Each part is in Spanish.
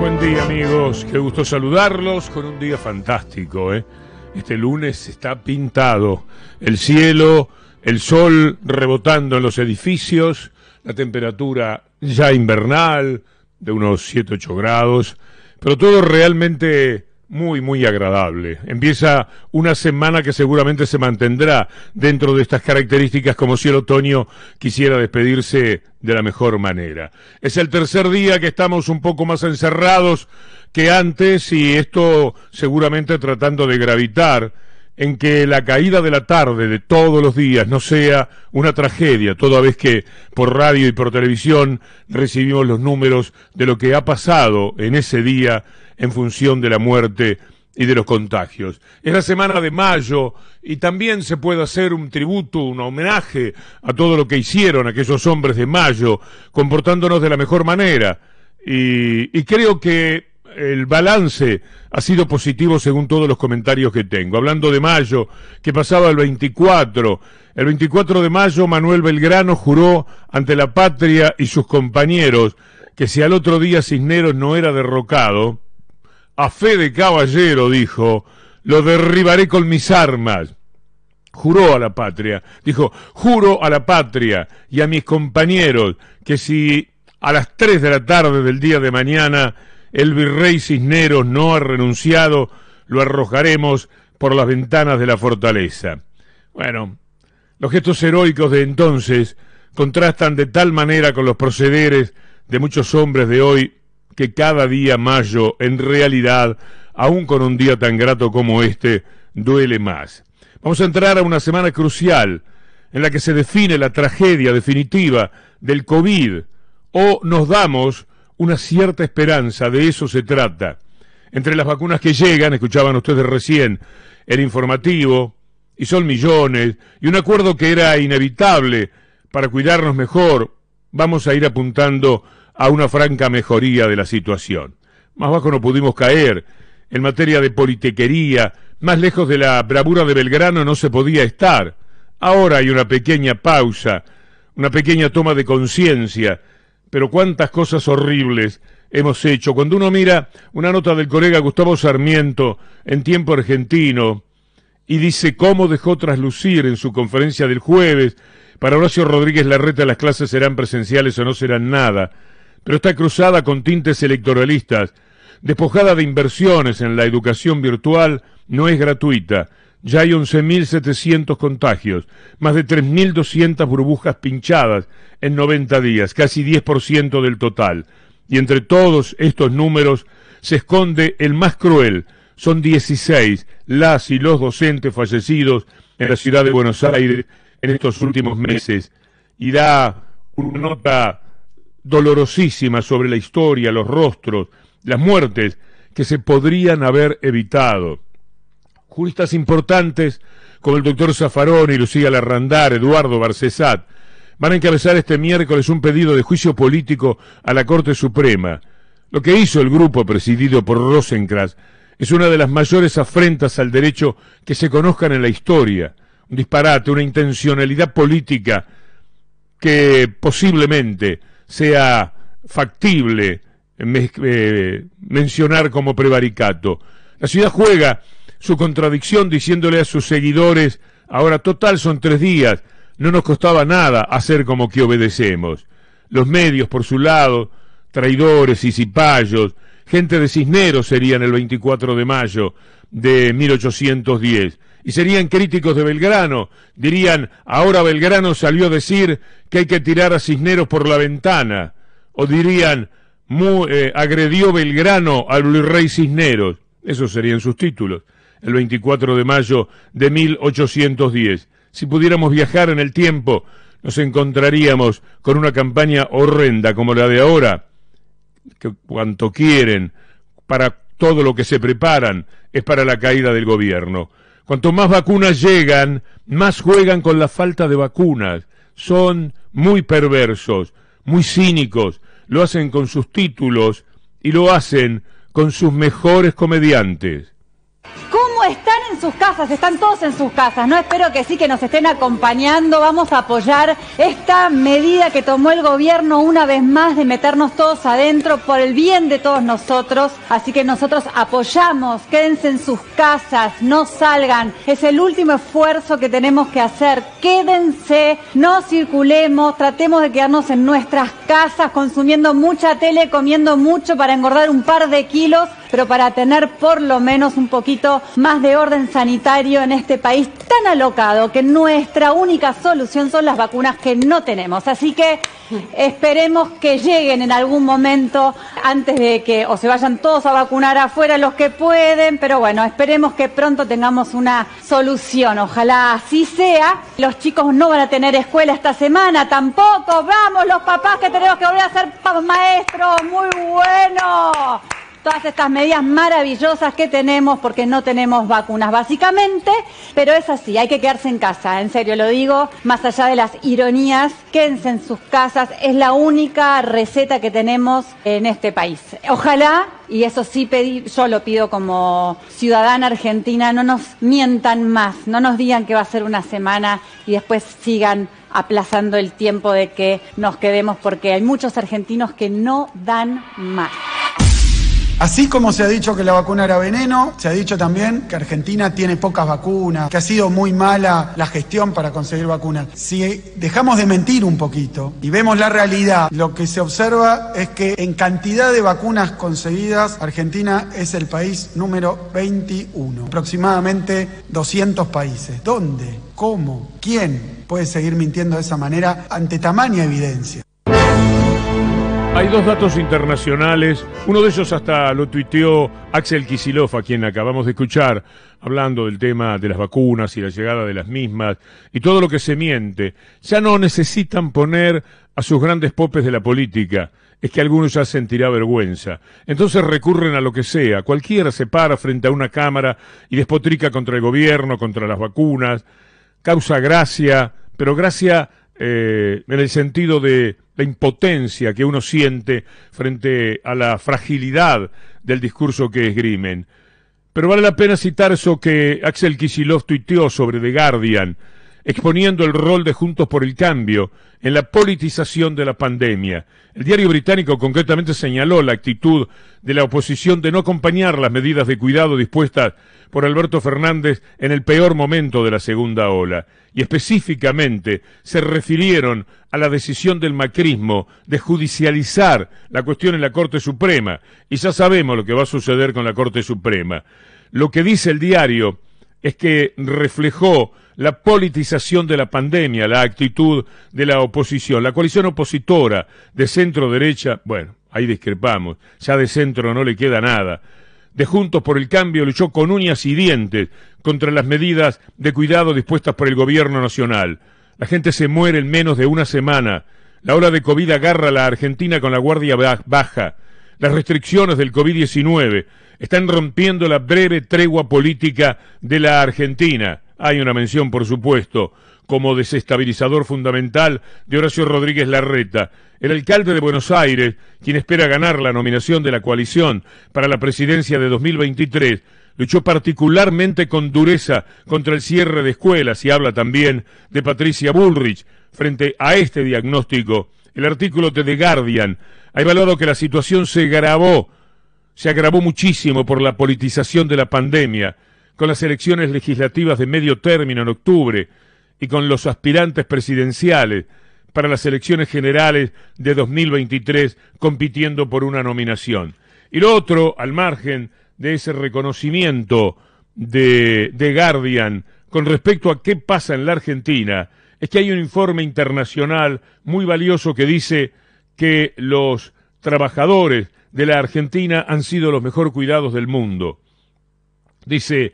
Buen día amigos, qué gusto saludarlos con un día fantástico. ¿eh? Este lunes está pintado, el cielo, el sol rebotando en los edificios, la temperatura ya invernal de unos 7-8 grados, pero todo realmente muy, muy agradable. Empieza una semana que seguramente se mantendrá dentro de estas características como si el otoño quisiera despedirse de la mejor manera. Es el tercer día que estamos un poco más encerrados que antes y esto seguramente tratando de gravitar en que la caída de la tarde de todos los días no sea una tragedia, toda vez que por radio y por televisión recibimos los números de lo que ha pasado en ese día en función de la muerte y de los contagios. Es la semana de mayo y también se puede hacer un tributo, un homenaje a todo lo que hicieron aquellos hombres de mayo, comportándonos de la mejor manera. Y, y creo que el balance ha sido positivo según todos los comentarios que tengo. Hablando de mayo, que pasaba el 24, el 24 de mayo Manuel Belgrano juró ante la patria y sus compañeros que si al otro día Cisneros no era derrocado, a fe de caballero, dijo, lo derribaré con mis armas. Juró a la patria, dijo, juro a la patria y a mis compañeros que si a las tres de la tarde del día de mañana el virrey Cisneros no ha renunciado, lo arrojaremos por las ventanas de la fortaleza. Bueno, los gestos heroicos de entonces contrastan de tal manera con los procederes de muchos hombres de hoy que cada día mayo, en realidad, aun con un día tan grato como este, duele más. Vamos a entrar a una semana crucial en la que se define la tragedia definitiva del COVID o nos damos una cierta esperanza, de eso se trata. Entre las vacunas que llegan, escuchaban ustedes recién el informativo, y son millones, y un acuerdo que era inevitable para cuidarnos mejor, vamos a ir apuntando a una franca mejoría de la situación. Más bajo no pudimos caer. En materia de politiquería, más lejos de la bravura de Belgrano no se podía estar. Ahora hay una pequeña pausa, una pequeña toma de conciencia, pero cuántas cosas horribles hemos hecho. Cuando uno mira una nota del colega Gustavo Sarmiento en tiempo argentino y dice cómo dejó traslucir en su conferencia del jueves, para Horacio Rodríguez Larreta las clases serán presenciales o no serán nada, pero está cruzada con tintes electoralistas, despojada de inversiones en la educación virtual, no es gratuita. Ya hay 11.700 contagios, más de 3.200 burbujas pinchadas en 90 días, casi 10% del total. Y entre todos estos números se esconde el más cruel. Son 16 las y los docentes fallecidos en la ciudad de Buenos Aires en estos últimos meses. Y da una nota dolorosísima sobre la historia, los rostros, las muertes que se podrían haber evitado. Juristas importantes como el doctor Zafarón y Lucía Larrandar, Eduardo Barcesat, van a encabezar este miércoles un pedido de juicio político a la Corte Suprema. Lo que hizo el grupo presidido por Rosencrantz es una de las mayores afrentas al derecho que se conozcan en la historia, un disparate, una intencionalidad política que posiblemente sea factible eh, mencionar como prevaricato. La ciudad juega su contradicción diciéndole a sus seguidores, ahora total son tres días, no nos costaba nada hacer como que obedecemos. Los medios, por su lado, traidores y cipayos, gente de Cisneros serían el 24 de mayo de 1810 y serían críticos de Belgrano. Dirían, ahora Belgrano salió a decir que hay que tirar a Cisneros por la ventana. O dirían, eh, agredió Belgrano al virrey Cisneros. Esos serían sus títulos. El 24 de mayo de 1810. Si pudiéramos viajar en el tiempo, nos encontraríamos con una campaña horrenda como la de ahora, que cuanto quieren, para todo lo que se preparan, es para la caída del gobierno. Cuanto más vacunas llegan, más juegan con la falta de vacunas. Son muy perversos, muy cínicos, lo hacen con sus títulos y lo hacen con sus mejores comediantes. ¿Cómo ¿Cómo están en sus casas? Están todos en sus casas, ¿no? Espero que sí, que nos estén acompañando. Vamos a apoyar esta medida que tomó el gobierno una vez más de meternos todos adentro por el bien de todos nosotros. Así que nosotros apoyamos, quédense en sus casas, no salgan. Es el último esfuerzo que tenemos que hacer. Quédense, no circulemos, tratemos de quedarnos en nuestras casas consumiendo mucha tele, comiendo mucho para engordar un par de kilos pero para tener por lo menos un poquito más de orden sanitario en este país tan alocado que nuestra única solución son las vacunas que no tenemos. Así que esperemos que lleguen en algún momento antes de que o se vayan todos a vacunar afuera los que pueden, pero bueno, esperemos que pronto tengamos una solución. Ojalá así sea. Los chicos no van a tener escuela esta semana tampoco. Vamos, los papás que tenemos que volver a ser maestros. Muy bueno todas estas medidas maravillosas que tenemos porque no tenemos vacunas básicamente, pero es así, hay que quedarse en casa, en serio lo digo, más allá de las ironías, quédense en sus casas, es la única receta que tenemos en este país. Ojalá, y eso sí pedí, yo lo pido como ciudadana argentina, no nos mientan más, no nos digan que va a ser una semana y después sigan aplazando el tiempo de que nos quedemos porque hay muchos argentinos que no dan más. Así como se ha dicho que la vacuna era veneno, se ha dicho también que Argentina tiene pocas vacunas, que ha sido muy mala la gestión para conseguir vacunas. Si dejamos de mentir un poquito y vemos la realidad, lo que se observa es que en cantidad de vacunas conseguidas, Argentina es el país número 21, aproximadamente 200 países. ¿Dónde? ¿Cómo? ¿Quién puede seguir mintiendo de esa manera ante tamaña evidencia? Hay dos datos internacionales, uno de ellos hasta lo tuiteó Axel Kisilov, a quien acabamos de escuchar, hablando del tema de las vacunas y la llegada de las mismas y todo lo que se miente. Ya no necesitan poner a sus grandes popes de la política, es que algunos ya sentirá vergüenza. Entonces recurren a lo que sea, cualquiera se para frente a una cámara y despotrica contra el gobierno, contra las vacunas, causa gracia, pero gracia eh, en el sentido de impotencia que uno siente frente a la fragilidad del discurso que esgrimen. Pero vale la pena citar eso que Axel Kisilov tuiteó sobre The Guardian, exponiendo el rol de Juntos por el Cambio en la politización de la pandemia. El diario británico concretamente señaló la actitud de la oposición de no acompañar las medidas de cuidado dispuestas por Alberto Fernández en el peor momento de la segunda ola, y específicamente se refirieron a la decisión del macrismo de judicializar la cuestión en la Corte Suprema, y ya sabemos lo que va a suceder con la Corte Suprema. Lo que dice el diario es que reflejó la politización de la pandemia, la actitud de la oposición. La coalición opositora de centro-derecha, bueno, ahí discrepamos, ya de centro no le queda nada. De Juntos por el Cambio luchó con uñas y dientes contra las medidas de cuidado dispuestas por el gobierno nacional. La gente se muere en menos de una semana. La ola de COVID agarra a la Argentina con la guardia baja. Las restricciones del COVID-19 están rompiendo la breve tregua política de la Argentina. Hay una mención, por supuesto, como desestabilizador fundamental de Horacio Rodríguez Larreta, el alcalde de Buenos Aires, quien espera ganar la nominación de la coalición para la presidencia de 2023, luchó particularmente con dureza contra el cierre de escuelas y habla también de Patricia Bullrich. Frente a este diagnóstico, el artículo de The Guardian ha evaluado que la situación se agravó, se agravó muchísimo por la politización de la pandemia, con las elecciones legislativas de medio término en octubre y con los aspirantes presidenciales para las elecciones generales de 2023 compitiendo por una nominación. Y lo otro, al margen de ese reconocimiento de, de Guardian con respecto a qué pasa en la Argentina, es que hay un informe internacional muy valioso que dice que los trabajadores de la Argentina han sido los mejor cuidados del mundo. Dice,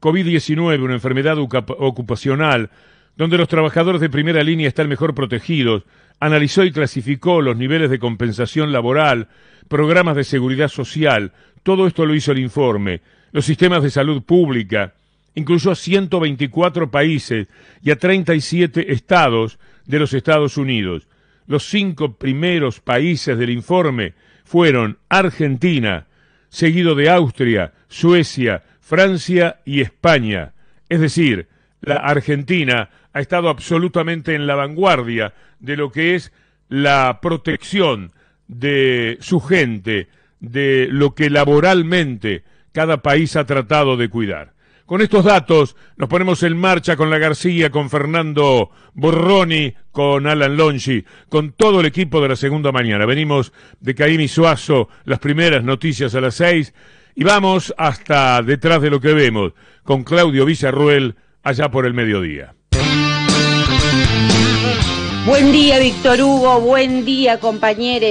COVID-19, una enfermedad ocupacional, donde los trabajadores de primera línea están mejor protegidos, analizó y clasificó los niveles de compensación laboral, programas de seguridad social, todo esto lo hizo el informe, los sistemas de salud pública, incluyó a 124 países y a 37 estados de los Estados Unidos. Los cinco primeros países del informe fueron Argentina, seguido de Austria, Suecia, Francia y España. Es decir, la Argentina ha estado absolutamente en la vanguardia de lo que es la protección de su gente, de lo que laboralmente cada país ha tratado de cuidar. Con estos datos nos ponemos en marcha con la García, con Fernando Borroni, con Alan Longi, con todo el equipo de la segunda mañana. Venimos de Caimi Suazo, las primeras noticias a las seis, y vamos hasta detrás de lo que vemos, con Claudio Villarruel, allá por el mediodía. Buen día, Víctor Hugo. Buen día, compañeros.